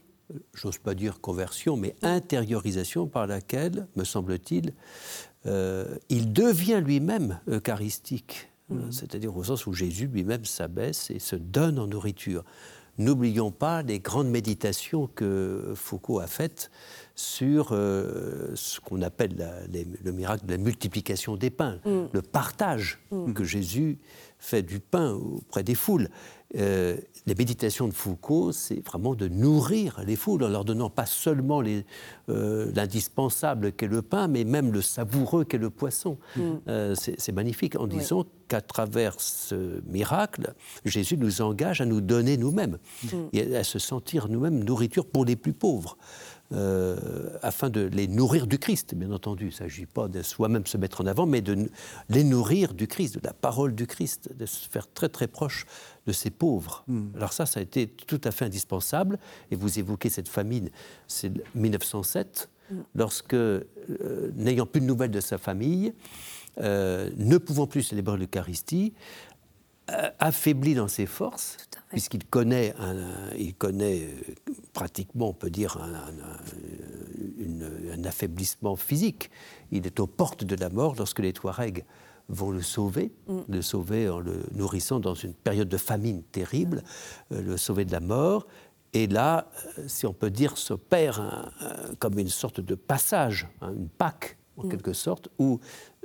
j'ose pas dire conversion, mais intériorisation par laquelle, me semble-t-il, euh, il devient lui-même eucharistique. Mhm. C'est-à-dire au sens où Jésus lui-même s'abaisse et se donne en nourriture. N'oublions pas les grandes méditations que Foucault a faites sur euh, ce qu'on appelle le miracle de la multiplication des pains, mm. le partage mm. que Jésus fait du pain auprès des foules. Euh, les méditations de Foucault, c'est vraiment de nourrir les foules en leur donnant pas seulement euh, l'indispensable qu'est le pain, mais même le savoureux qu'est le poisson. Mm. c'est magnifique en disant qu'à travers ce miracle, Jésus nous engage à nous donner nous-mêmes et à se sentir nous-mêmes nourriture pour les plus pauvres. Euh, afin de les nourrir du Christ, bien entendu. Il ne s'agit pas de soi-même se mettre en avant, mais de les nourrir du Christ, de la parole du Christ, de se faire très très proche de ces pauvres. Hmm. Alors ça, ça a été tout à fait indispensable. Et vous évoquez cette famine, c'est 1907, hmm. lorsque, euh, n'ayant plus de nouvelles de sa famille, euh, ne pouvant plus célébrer l'Eucharistie, affaibli dans ses forces, puisqu'il connaît, un, il connaît pratiquement, on peut dire, un, affaiblissement physique. Il est aux portes de la mort lorsque les Touaregs vont le sauver, mm. le sauver en le nourrissant dans une période de famine terrible, euh, le sauver de la mort. Et là, euh, si on peut dire, s'opère comme une sorte de passage, hein, une Pâque en mm. quelque sorte, où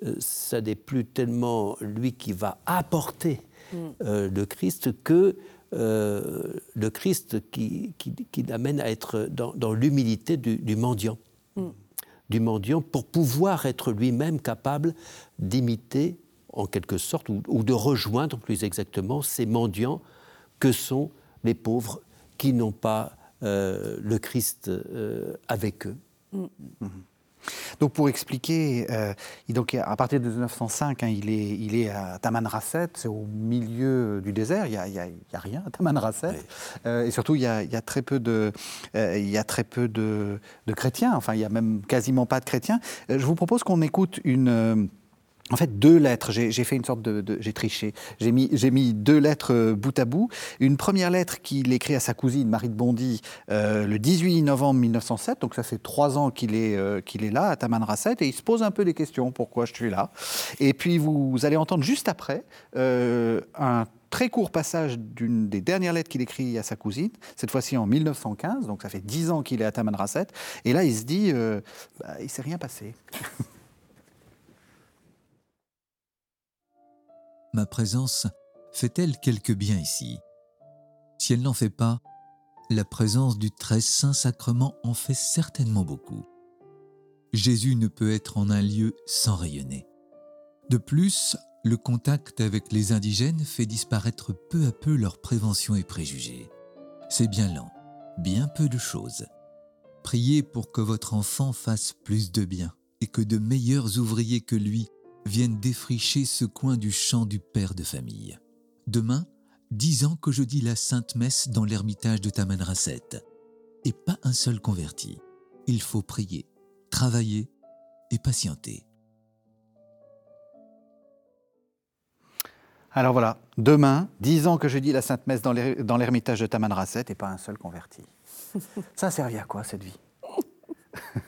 euh, ça n'est plus tellement lui qui va apporter mm. le Christ que euh, le Christ qui, qui, l'amène à être dans, l'humilité du, mendiant. Mm. Du mendiant pour pouvoir être lui-même capable d'imiter, en quelque sorte, ou, de rejoindre plus exactement ces mendiants que sont les pauvres qui n'ont pas euh, le Christ euh, avec eux. Mm. Mm-hmm. Donc pour expliquer, euh, donc à partir de 1905, hein, il, est, il est à Tamanrasset, c'est au milieu du désert, il n'y a, a, a, rien à Tamanrasset, euh, et surtout il y, a, il y a, très peu, de, euh, il y a très peu de, de, chrétiens, enfin il n'y a même quasiment pas de chrétiens. Je vous propose qu'on écoute une en fait, deux lettres. J'ai fait une sorte de. j'ai triché. J'ai mis, mis, deux lettres euh, bout à bout. Une première lettre qu'il écrit à sa cousine, Marie de Bondy, euh, le 18 novembre 1907. Donc, ça fait trois ans qu'il est, euh, est là, à Tamanrasset. Et il se pose un peu des questions pourquoi je suis là? Et puis, vous, allez entendre juste après un très court passage d'une des dernières lettres qu'il écrit à sa cousine, cette fois-ci en 1915, donc ça fait dix ans qu'il est à Tamanrasset, et là il se dit, bah, il s'est rien passé. ma présence fait-elle quelque bien ici? Si elle n'en fait pas, la présence du très saint sacrement en fait certainement beaucoup. Jésus ne peut être en un lieu sans rayonner. De plus, le contact avec les indigènes fait disparaître peu à peu leurs préventions et préjugés. C'est bien lent, bien peu de choses. Priez pour que votre enfant fasse plus de bien et que de meilleurs ouvriers que lui viennent défricher ce coin du champ du père de famille. Demain, dix ans que je dis la Sainte Messe dans l'ermitage de Tamanrasset. Et pas un seul converti. Il faut prier, travailler et patienter. Alors voilà, demain, dix ans que je dis la Sainte Messe dans l'ermitage de Tamanrasset et pas un seul converti. Ça a servi à quoi cette vie?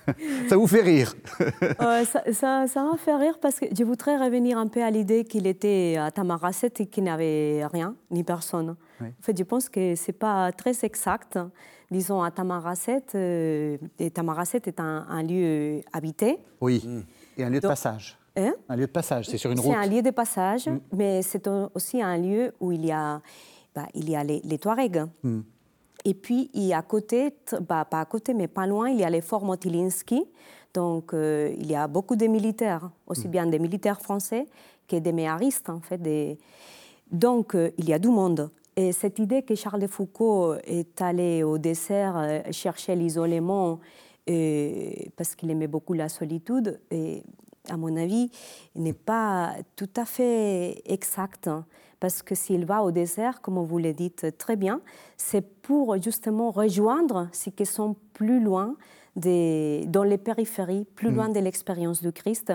ça vous fait rire euh, ça, ça, m'a fait rire parce que je voudrais revenir un peu à l'idée qu'il était à Tamaracet et qu'il n'avait rien, ni personne. En fait, je pense que ce n'est pas très exact. Disons, à Tamaracet, euh, Tamaracet est un, lieu habité. Oui, mm. et un lieu de passage. Hein? Un lieu de passage, c'est sur une route. C'est un lieu de passage, mm. mais c'est aussi un lieu où il y a, bah, il y a les, les Touaregs. Mm. Et puis, il à côté, bah, pas à côté, mais pas loin, il y a les forts Motilinski. Donc, euh, il y a beaucoup de militaires, aussi mm. bien des militaires français que des méharistes, en fait. Des... Donc, euh, il y a du monde. Et cette idée que Charles de Foucault est allé au dessert euh, chercher l'isolement parce qu'il aimait beaucoup la solitude, et à mon avis, n'est pas tout à fait exact. Hein parce que s'il va au désert, comme vous le dites très bien, c'est pour justement rejoindre ceux qui sont plus loin, des, dans les périphéries, plus mm. loin de l'expérience du Christ,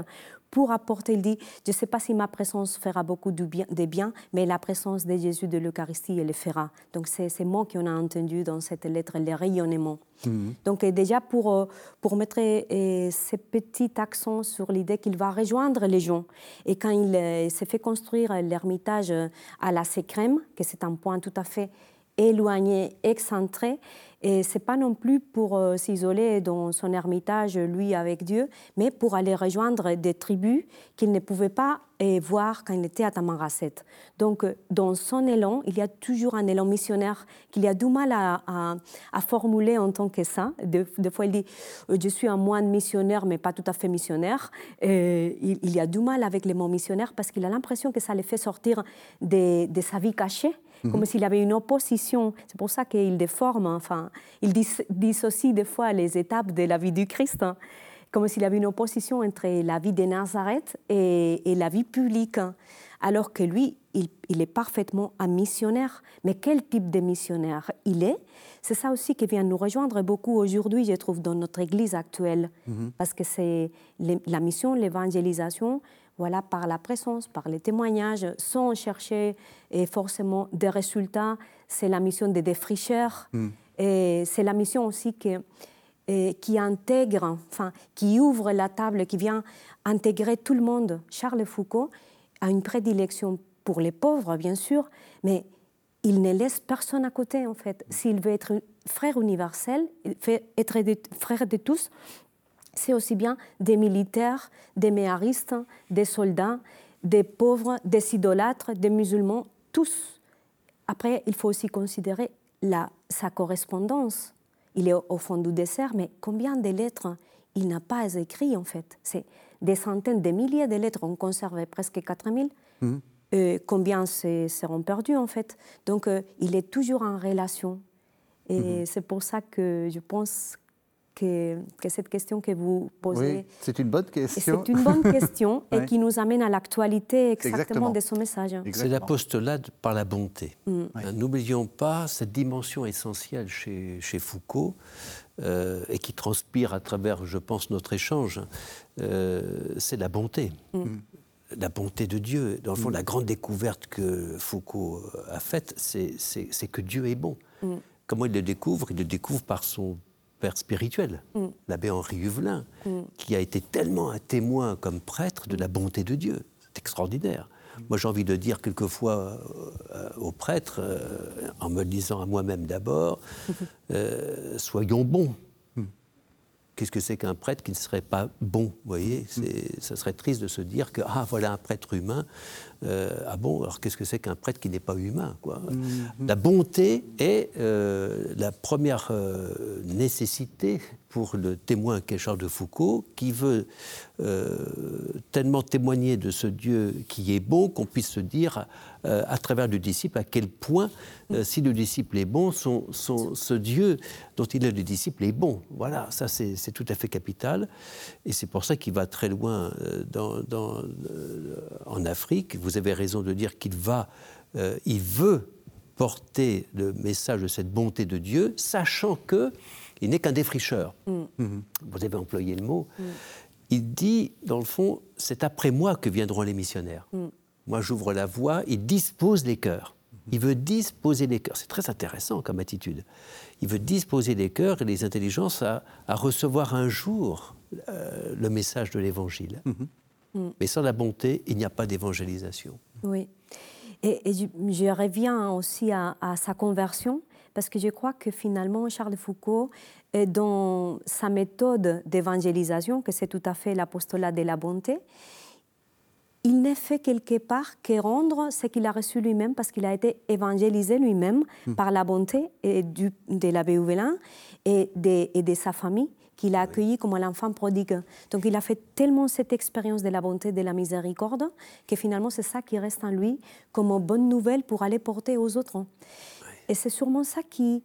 pour apporter, il dit, je ne sais pas si ma présence fera beaucoup de bien, de bien mais la présence de Jésus de l'Eucharistie, elle le fera. Donc c'est ces mots qu'on a entendus dans cette lettre, les rayonnements. Mhm. Donc déjà pour, euh, pour mettre euh, ces petits accents sur l'idée qu'il va rejoindre les gens. Et quand il euh, s'est fait construire l'ermitage à la Sécrème, que c'est un point tout à fait éloigné, excentré, et c'est pas non plus pour euh, s'isoler dans son ermitage, lui avec Dieu, mais pour aller rejoindre des tribus qu'il ne pouvait pas euh, voir quand il était à Tamaracet. Donc, euh, dans son élan, il y a toujours un élan missionnaire qu'il a du mal à, formuler en tant que ça. Des, fois, il dit Je suis un moine missionnaire, mais pas tout à fait missionnaire. Il, y a du mal avec les mots missionnaires parce qu'il a l'impression que ça le fait sortir de sa vie cachée Mhm. comme s'il y avait une opposition. C'est pour ça qu'il déforme, enfin, il dissocie des fois les étapes de la vie du Christ, hein. comme s'il avait une opposition entre la vie de Nazareth et, la vie publique, hein. alors que lui, il, est parfaitement un missionnaire. Mais quel type de missionnaire il est? C'est ça aussi qui vient nous rejoindre beaucoup aujourd'hui, je trouve, dans notre Église actuelle, mhm. parce que c'est la mission, l'évangélisation voilà, par la présence, par les témoignages, sans chercher et forcément des résultats. C'est la mission des défricheurs. Mm. Et c'est la mission aussi qui intègre, enfin, qui ouvre la table, qui vient intégrer tout le monde. Charles Foucault a une prédilection pour les pauvres, bien sûr, mais il ne laisse personne à côté, en fait. S'il veut être frère universel, être frère de tous, c'est aussi bien des militaires, des méharistes, des soldats, des pauvres, des idolâtres, des musulmans, tous. Après, il faut aussi considérer la, sa correspondance. Il est au fond du dessert, mais combien de lettres il n'a pas écrit en fait? C'est des centaines, des milliers de lettres, on conserve presque 4000. Mmh. Euh, combien seront perdus en fait? Donc euh, il est toujours en relation. Et mmh. c'est pour ça que je pense que, que cette question que vous posez. Oui, c'est une bonne question. C'est une bonne question et qui nous amène à l'actualité exactement, de son message. C'est l'apostolat par la bonté. Mm. Hein, n'oublions pas cette dimension essentielle chez, chez Foucault euh, et qui transpire à travers, je pense, notre échange, euh, c'est la bonté. Mm. Mm. La bonté de Dieu. Dans le fond, la grande découverte que Foucault a faite, c'est que Dieu est bon. Comment il le découvre? Il le découvre par son père spirituel, mm. l'abbé Henri Huvelin, mm. qui a été tellement un témoin comme prêtre de la bonté de Dieu. C'est extraordinaire. Moi, j'ai envie de dire quelquefois euh, aux prêtres, euh, en me disant à moi-même d'abord, euh, soyons bons. Qu'est-ce que c'est qu'un prêtre qui ne serait pas bon Vous voyez, ça serait triste de se dire que ah voilà un prêtre humain. Ah bon, alors qu'est-ce que c'est qu'un prêtre qui n'est pas humain quoi? Mm-hmm. La bonté est la première nécessité pour le témoin qu'est Charles de Foucault, qui veut euh, tellement témoigner de ce Dieu qui est bon qu'on puisse se dire euh, à travers le disciple à quel point, euh, si le disciple est bon, son, ce Dieu dont il est le disciple est bon. Voilà, ça c'est tout à fait capital. Et c'est pour ça qu'il va très loin dans, dans, en Afrique. Vous avez raison de dire qu'il va, il veut porter le message de cette bonté de Dieu, sachant que il n'est qu'un défricheur. Mm. Mm-hmm. Vous avez employé le mot. Mm. Il dit, dans le fond, c'est après moi que viendront les missionnaires. Mm. Moi, j'ouvre la voie, il dispose les cœurs. Mm-hmm. Il veut disposer les cœurs. C'est très intéressant comme attitude. Il veut disposer les cœurs et les intelligences à, recevoir un jour euh, le message de l'Évangile. Mm-hmm. Mais sans la bonté, il n'y a pas d'évangélisation. Oui. Et, je, reviens aussi à, à sa conversion parce que je crois que finalement, Charles Foucault, dans sa méthode d'évangélisation, que c'est tout à fait l'apostolat de la bonté, il n'est fait quelque part que rendre ce qu'il a reçu lui-même, parce qu'il a été évangélisé lui-même hmm. par la bonté et du, de l'abbé et de, et de sa famille qu'il a accueilli comme l'enfant prodigue. Donc il a fait tellement cette expérience de la bonté, de la miséricorde, que finalement c'est ça qui reste en lui comme bonne nouvelle pour aller porter aux autres. Et c'est sûrement ça qui,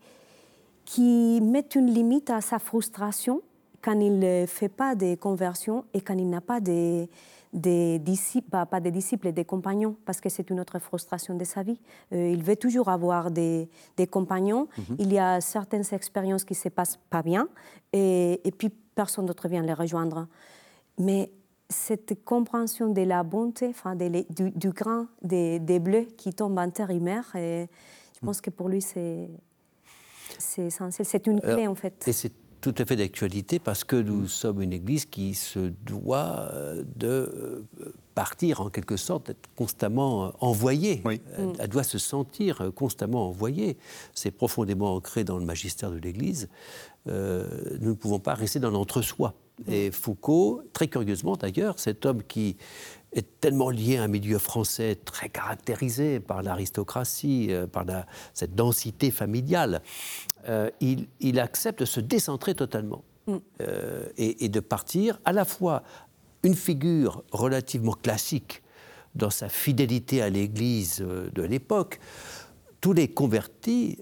qui met une limite à sa frustration quand il ne fait pas de conversion et quand il n'a pas de, disciples, pas des disciples, des compagnons, parce que c'est une autre frustration de sa vie. Euh, il veut toujours avoir des, compagnons. Mhm. Il y a certaines expériences qui ne se passent pas bien, et, puis personne d'autre vient les rejoindre. Mais cette compréhension de la bonté, enfin, du, grain des, bleus qui tombe en terre et et, je pense que pour lui, c'est essentiel. C'est une clé, en fait. Et c'est tout à fait d'actualité parce que nous sommes une Église qui se doit euh, de euh, partir en quelque sorte, d'être constamment euh, envoyée. Elle, doit se sentir constamment envoyée. C'est profondément ancré dans le magistère de l'Église. nous ne pouvons pas rester dans l'entre-soi. Et Foucault, très curieusement d'ailleurs, cet homme qui est tellement lié à un milieu français très caractérisé par l'aristocratie, par cette densité familiale, euh, il, accepte de se décentrer totalement mm. euh, et, de partir à la fois une figure relativement classique dans sa fidélité à l'Église de l'époque. Tous les convertis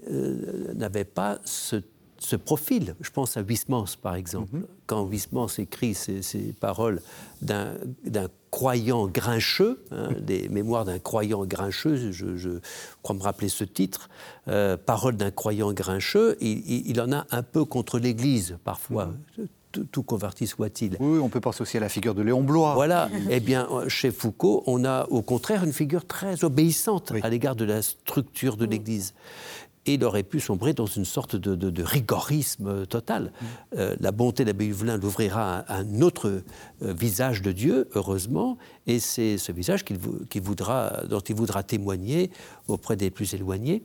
n'avaient pas ce ce profil. Je pense à Huysmans, par exemple. Mhm. Quand Huysmans écrit ces, paroles d'un croyant grincheux, hein, des mémoires d'un croyant grincheux, je, crois me rappeler ce titre, euh, Paroles d'un croyant grincheux, il, en a un peu contre l'Église, parfois. Mhm. Tout, converti soit-il. Oui, on peut penser aussi à la figure de Léon Blois. Voilà. eh bien, chez Foucault, on a au contraire une figure très obéissante à l'égard de la structure de l'Église et il aurait pu sombrer dans une sorte de, rigorisme total. Mm. Euh, la bonté d'Abbé Huvelin l'ouvrira à un autre euh, visage de Dieu, heureusement, et c'est ce visage qu'il voudra, dont il voudra témoigner auprès des plus éloignés.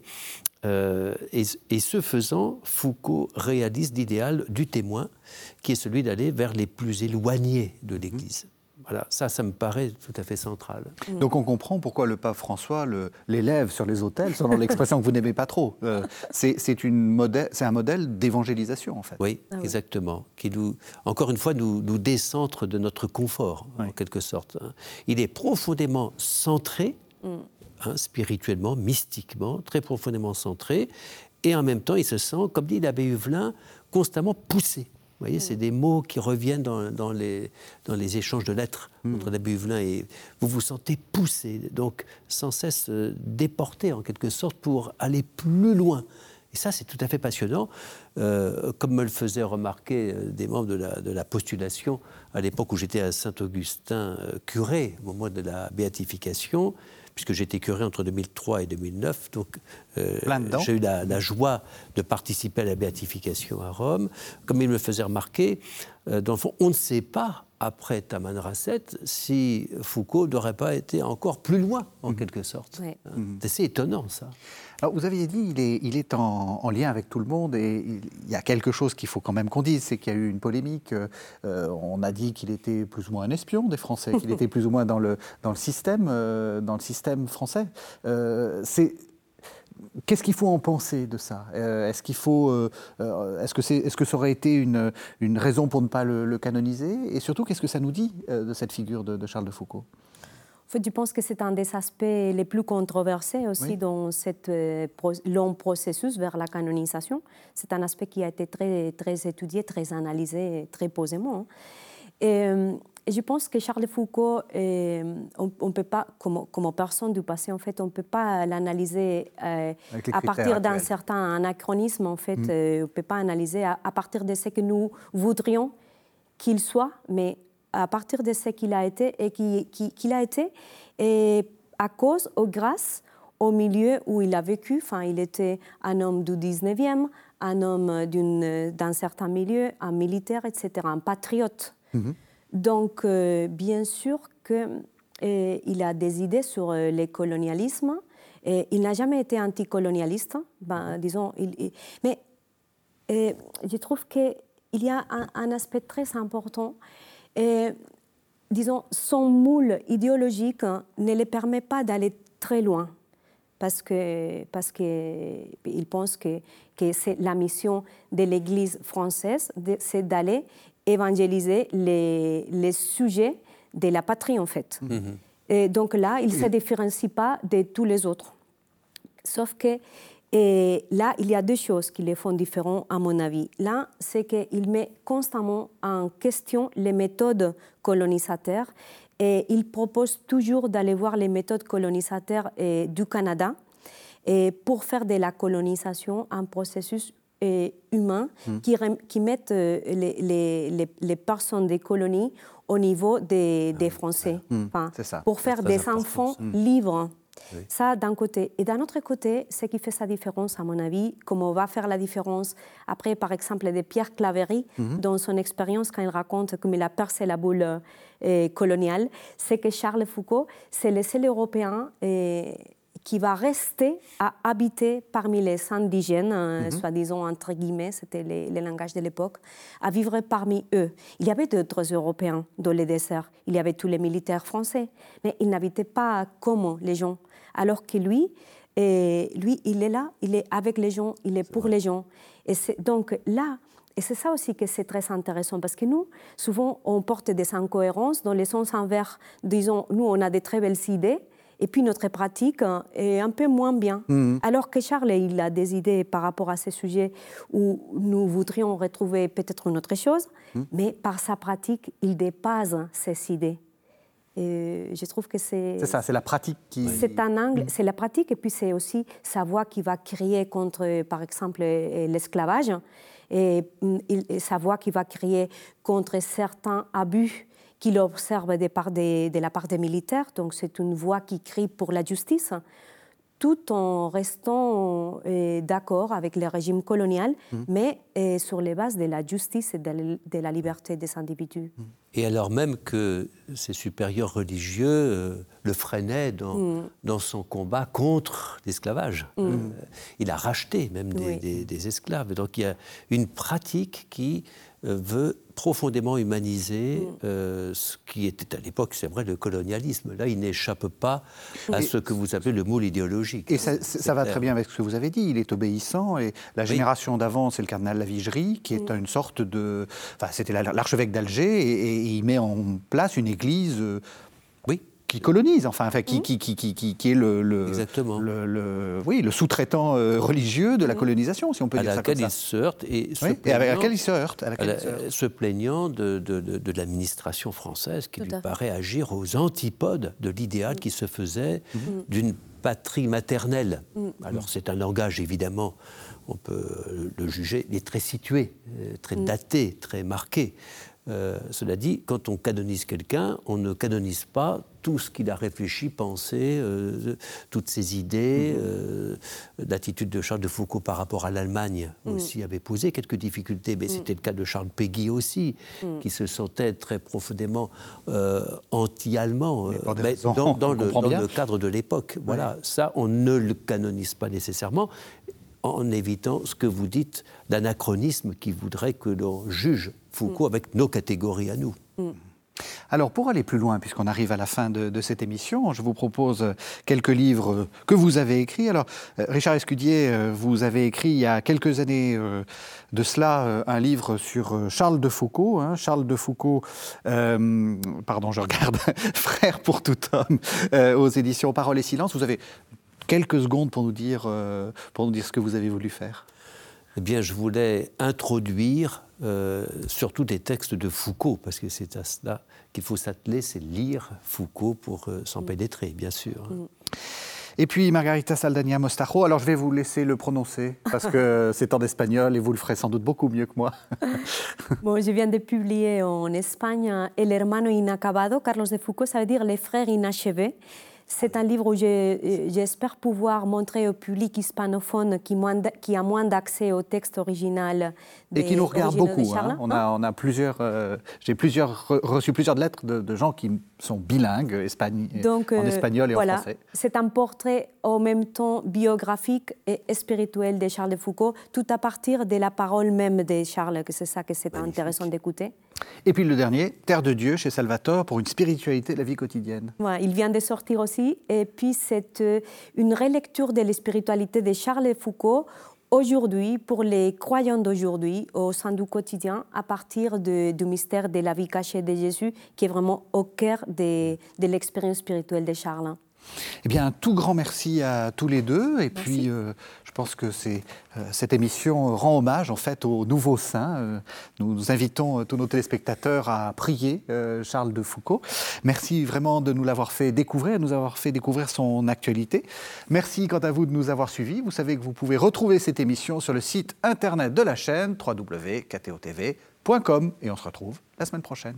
Euh, et, et, ce faisant, Foucault réalise l'idéal du témoin, qui est celui d'aller vers les plus éloignés de l'Église. Voilà, ça, ça me paraît tout à fait central. Donc on comprend pourquoi le pape François l'élève sur les autels, selon l'expression que vous n'aimez pas trop. Euh, c'est un modèle d'évangélisation, en fait. Oui, ah exactement. Qui nous, encore une fois, nous, nous décentre de notre confort, en quelque sorte. Hein. Il est profondément centré, mm. hein, spirituellement, mystiquement, très profondément centré, et en même temps, il se sent, comme dit l'abbé Huvelin, constamment poussé. Vous voyez, c'est des mots qui reviennent dans, dans, les, dans les échanges de lettres Mm. entre l'abbé Huvelin et vous vous sentez poussé, donc sans cesse euh, déporté en quelque sorte pour aller plus loin. Et ça, c'est tout à fait passionnant, euh, comme me le faisaient remarquer euh, des membres de la, de la postulation à l'époque où j'étais à Saint-Augustin euh, curé, au moment de la béatification, puisque j'étais curé entre 2003 et 2009. Donc, euh, j'ai eu la, la joie de participer à la béatification à Rome. Comme il me faisait remarquer, euh, dans le fond, on ne sait pas, après Taman Rasset, si Foucault n'aurait pas été encore plus loin, en quelque sorte. Ouais. Hein. C'est assez étonnant, ça. Vous aviez dit il est, est en, en lien avec tout le monde et il, y a quelque chose qu'il faut quand même qu'on dise, c'est qu'il y a eu une polémique. euh, euh, on a dit qu'il était plus ou moins un espion des Français, qu'il était plus ou moins dans le, dans le, système, euh, dans le système français. Qu'est-ce qu'il faut en penser de ça? Est-ce qu'il est-ce que c'est, est-ce que ça aurait été une, une raison pour ne pas le, canoniser? Et surtout, qu'est-ce que ça nous dit de cette figure de Charles de Foucault? En fait, je pense que c'est un des aspects les plus controversés aussi Oui. dans ce long processus vers la canonisation. C'est un aspect qui a été très, très étudié, très analysé, très posément. hein. Et, euh, et je pense que Charles Foucault, euh, on, on peut pas, comme, comme personne du passé, en fait, on ne peut pas l'analyser euh, à partir d'un certain anachronisme. En fait, Euh, on ne peut pas analyser à, à partir de ce que nous voudrions qu'il soit, mais à partir de ce qu'il a été et qui- qui- qu'il a été, et à cause ou grâce au milieu où il a vécu. Enfin, il était un homme du 19e, un homme d'un certain milieu, un militaire, etc., un patriote. Donc, euh, bien sûr qu'il a des idées sur euh, le colonialisme. Et il n'a jamais été anticolonialiste, ben, disons. il- il- mais je trouve qu'il y a un, un aspect très important. Et, disons, son moule idéologique hein, ne le permet pas d'aller très loin. Parce que parce que il pense que, que c'est la mission de l'Église française, c'est d'aller évangéliser les, les sujets de la patrie, en fait. Et donc là, il ne se différencie pas de tous les autres. Sauf que et là, il y a deux choses qui les font différents, à mon avis. L'un, c'est qu'il met constamment en question les méthodes colonisateurs et il propose toujours d'aller voir les méthodes colonisateurs eh, du Canada et pour faire de la colonisation un processus eh, humain qui, rem- qui mette euh, les, les- les- les personnes des colonies au niveau des, des Français. Enfin, c'est ça. Pour faire des important, enfants ça. Ça, d'un côté. Et d'un autre côté, ce qui fait sa différence, à mon avis, comme on va faire la différence après, par exemple, de Pierre Claverie, dans son expérience, quand il raconte comment il a percé la boule euh, coloniale, c'est que Charles Foucault, c'est le seul Européen euh, qui va rester à habiter parmi les indigènes, euh, soi-disant, entre guillemets, c'était les, les langages de l'époque, à vivre parmi eux. Il y avait d'autres Européens dans les déserts, il y avait tous les militaires français, mais ils n'habitaient pas comme les gens. Alors que lui, et lui, il est là, il est avec les gens, il est pour les gens. Et c'est donc là, et c'est ça aussi que c'est très intéressant, parce que nous, souvent, on porte des incohérences dans le sens inverse. Disons, nous, on a des très belles idées, et puis notre pratique hein, est un peu moins bien. Alors que Charles, il a des idées par rapport à ces sujets où nous voudrions retrouver peut-être une autre chose, mais par sa pratique, il dépasse ces idées. Et je trouve que c'est... C'est ça, c'est la pratique qui. C'est un angle, c'est la pratique, et puis c'est aussi sa voix qui va crier contre, par exemple, l'esclavage, et, mm, et sa voix qui va crier contre certains abus qu'il observe de, part des- de la part des militaires. Donc c'est une voix qui crie pour la justice, tout en restant euh, d'accord avec le régime colonial, mais euh, sur les bases de la justice et de la, liberté des individus. Et alors même que ses supérieurs religieux euh, le freinaient dans, Mm. dans son combat contre l'esclavage. Il a racheté même des, Oui. des- des esclaves. Donc il y a une pratique qui veut profondément humaniser Mm. euh, ce qui était à l'époque, c'est vrai, le colonialisme. Là, il n'échappe pas à ce que vous appelez le moule idéologique. Et ça, va très bien avec ce que vous avez dit. Il est obéissant et la génération d'avant, c'est le cardinal Lavigerie, qui est une sorte de. Enfin, c'était la- l'archevêque d'Alger et, et il met en place une église. Euh, Oui. qui colonise, enfin, enfin qui, qui, qui, qui, est le, le, Exactement. le, oui, le sous-traitant religieux de la colonisation, si on peut dire ça comme ça. Il se heurte et, se et à laquelle il se heurte. À laquelle il se, heurte. se plaignant de, de, de, de l'administration française qui lui paraît agir aux antipodes de l'idéal qui se faisait d'une patrie maternelle. Alors c'est un langage évidemment on peut le juger, il est très situé, très mm. daté, très marqué. Euh, cela dit, quand on canonise quelqu'un, on ne canonise pas tout ce qu'il a réfléchi, pensé, euh, toutes ses idées. Mm-hmm. Euh, l'attitude de Charles de Foucault par rapport à l'Allemagne mm. aussi avait posé quelques difficultés, mais mm. c'était le cas de Charles Péguy aussi, qui se sentait très profondément anti-allemand dans, le, cadre de l'époque. Voilà, ça, on ne le canonise pas nécessairement en évitant ce que vous dites d'anachronisme qui voudrait que l'on juge Foucault mm. avec nos catégories à nous. Mm. Alors, pour aller plus loin, puisqu'on arrive à la fin de, cette émission, je vous propose quelques livres que vous avez écrits. Alors, euh, Richard Escudier, euh, vous avez écrit il y a quelques années euh, de cela un livre sur Charles de Foucault. Hein. Charles de Foucault, pardon, je regarde, Frère pour tout homme, aux éditions Parole et Silence. Vous avez quelques secondes pour nous dire, euh, pour nous dire ce que vous avez voulu faire Eh bien, je voulais introduire euh, surtout des textes de Foucault, parce que c'est à cela qu'il faut s'atteler, c'est lire Foucault pour euh, s'en pénétrer, bien sûr. Mm. Et puis Margarita Saldania Mostajo, alors je vais vous laisser le prononcer parce que c'est en espagnol et vous le ferez sans doute beaucoup mieux que moi. bon, je viens de publier en Espagne El hermano inacabado, Carlos de Foucault, ça veut dire les frères inachevés. C'est un livre où j'espère pouvoir montrer au public hispanophone qui, qui a moins d'accès au texte original. Et qui nous regarde beaucoup. Hein. On, a, on a plusieurs, euh, j'ai plusieurs, reçu plusieurs lettres de, gens qui sont bilingues Donc, en euh, espagnol et voilà, en français. C'est un portrait en même temps biographique et spirituel de Charles de Foucault, tout à partir de la parole même de Charles, que c'est ça que c'est intéressant d'écouter. Et puis le dernier, Terre de Dieu chez Salvatore pour une spiritualité de la vie quotidienne. il vient de sortir aussi et puis, c'est euh, une relecture de la spiritualité de Charles Foucault aujourd'hui, pour les croyants d'aujourd'hui, au sein du quotidien, à partir du mystère de la vie cachée de Jésus, qui est vraiment au cœur de, de l'expérience spirituelle de Charles. Eh bien, un tout grand merci à tous les deux. Et puis, euh, je pense que c'est, euh, cette émission rend hommage en fait au nouveau saint. Euh, nous invitons tous nos téléspectateurs à prier Charles de Foucault. Merci vraiment de nous l'avoir fait découvrir, de nous avoir fait découvrir son actualité. Merci quant à vous de nous avoir suivis. Vous savez que vous pouvez retrouver cette émission sur le site internet de la chaîne www.ktotv.com et on se retrouve la semaine prochaine.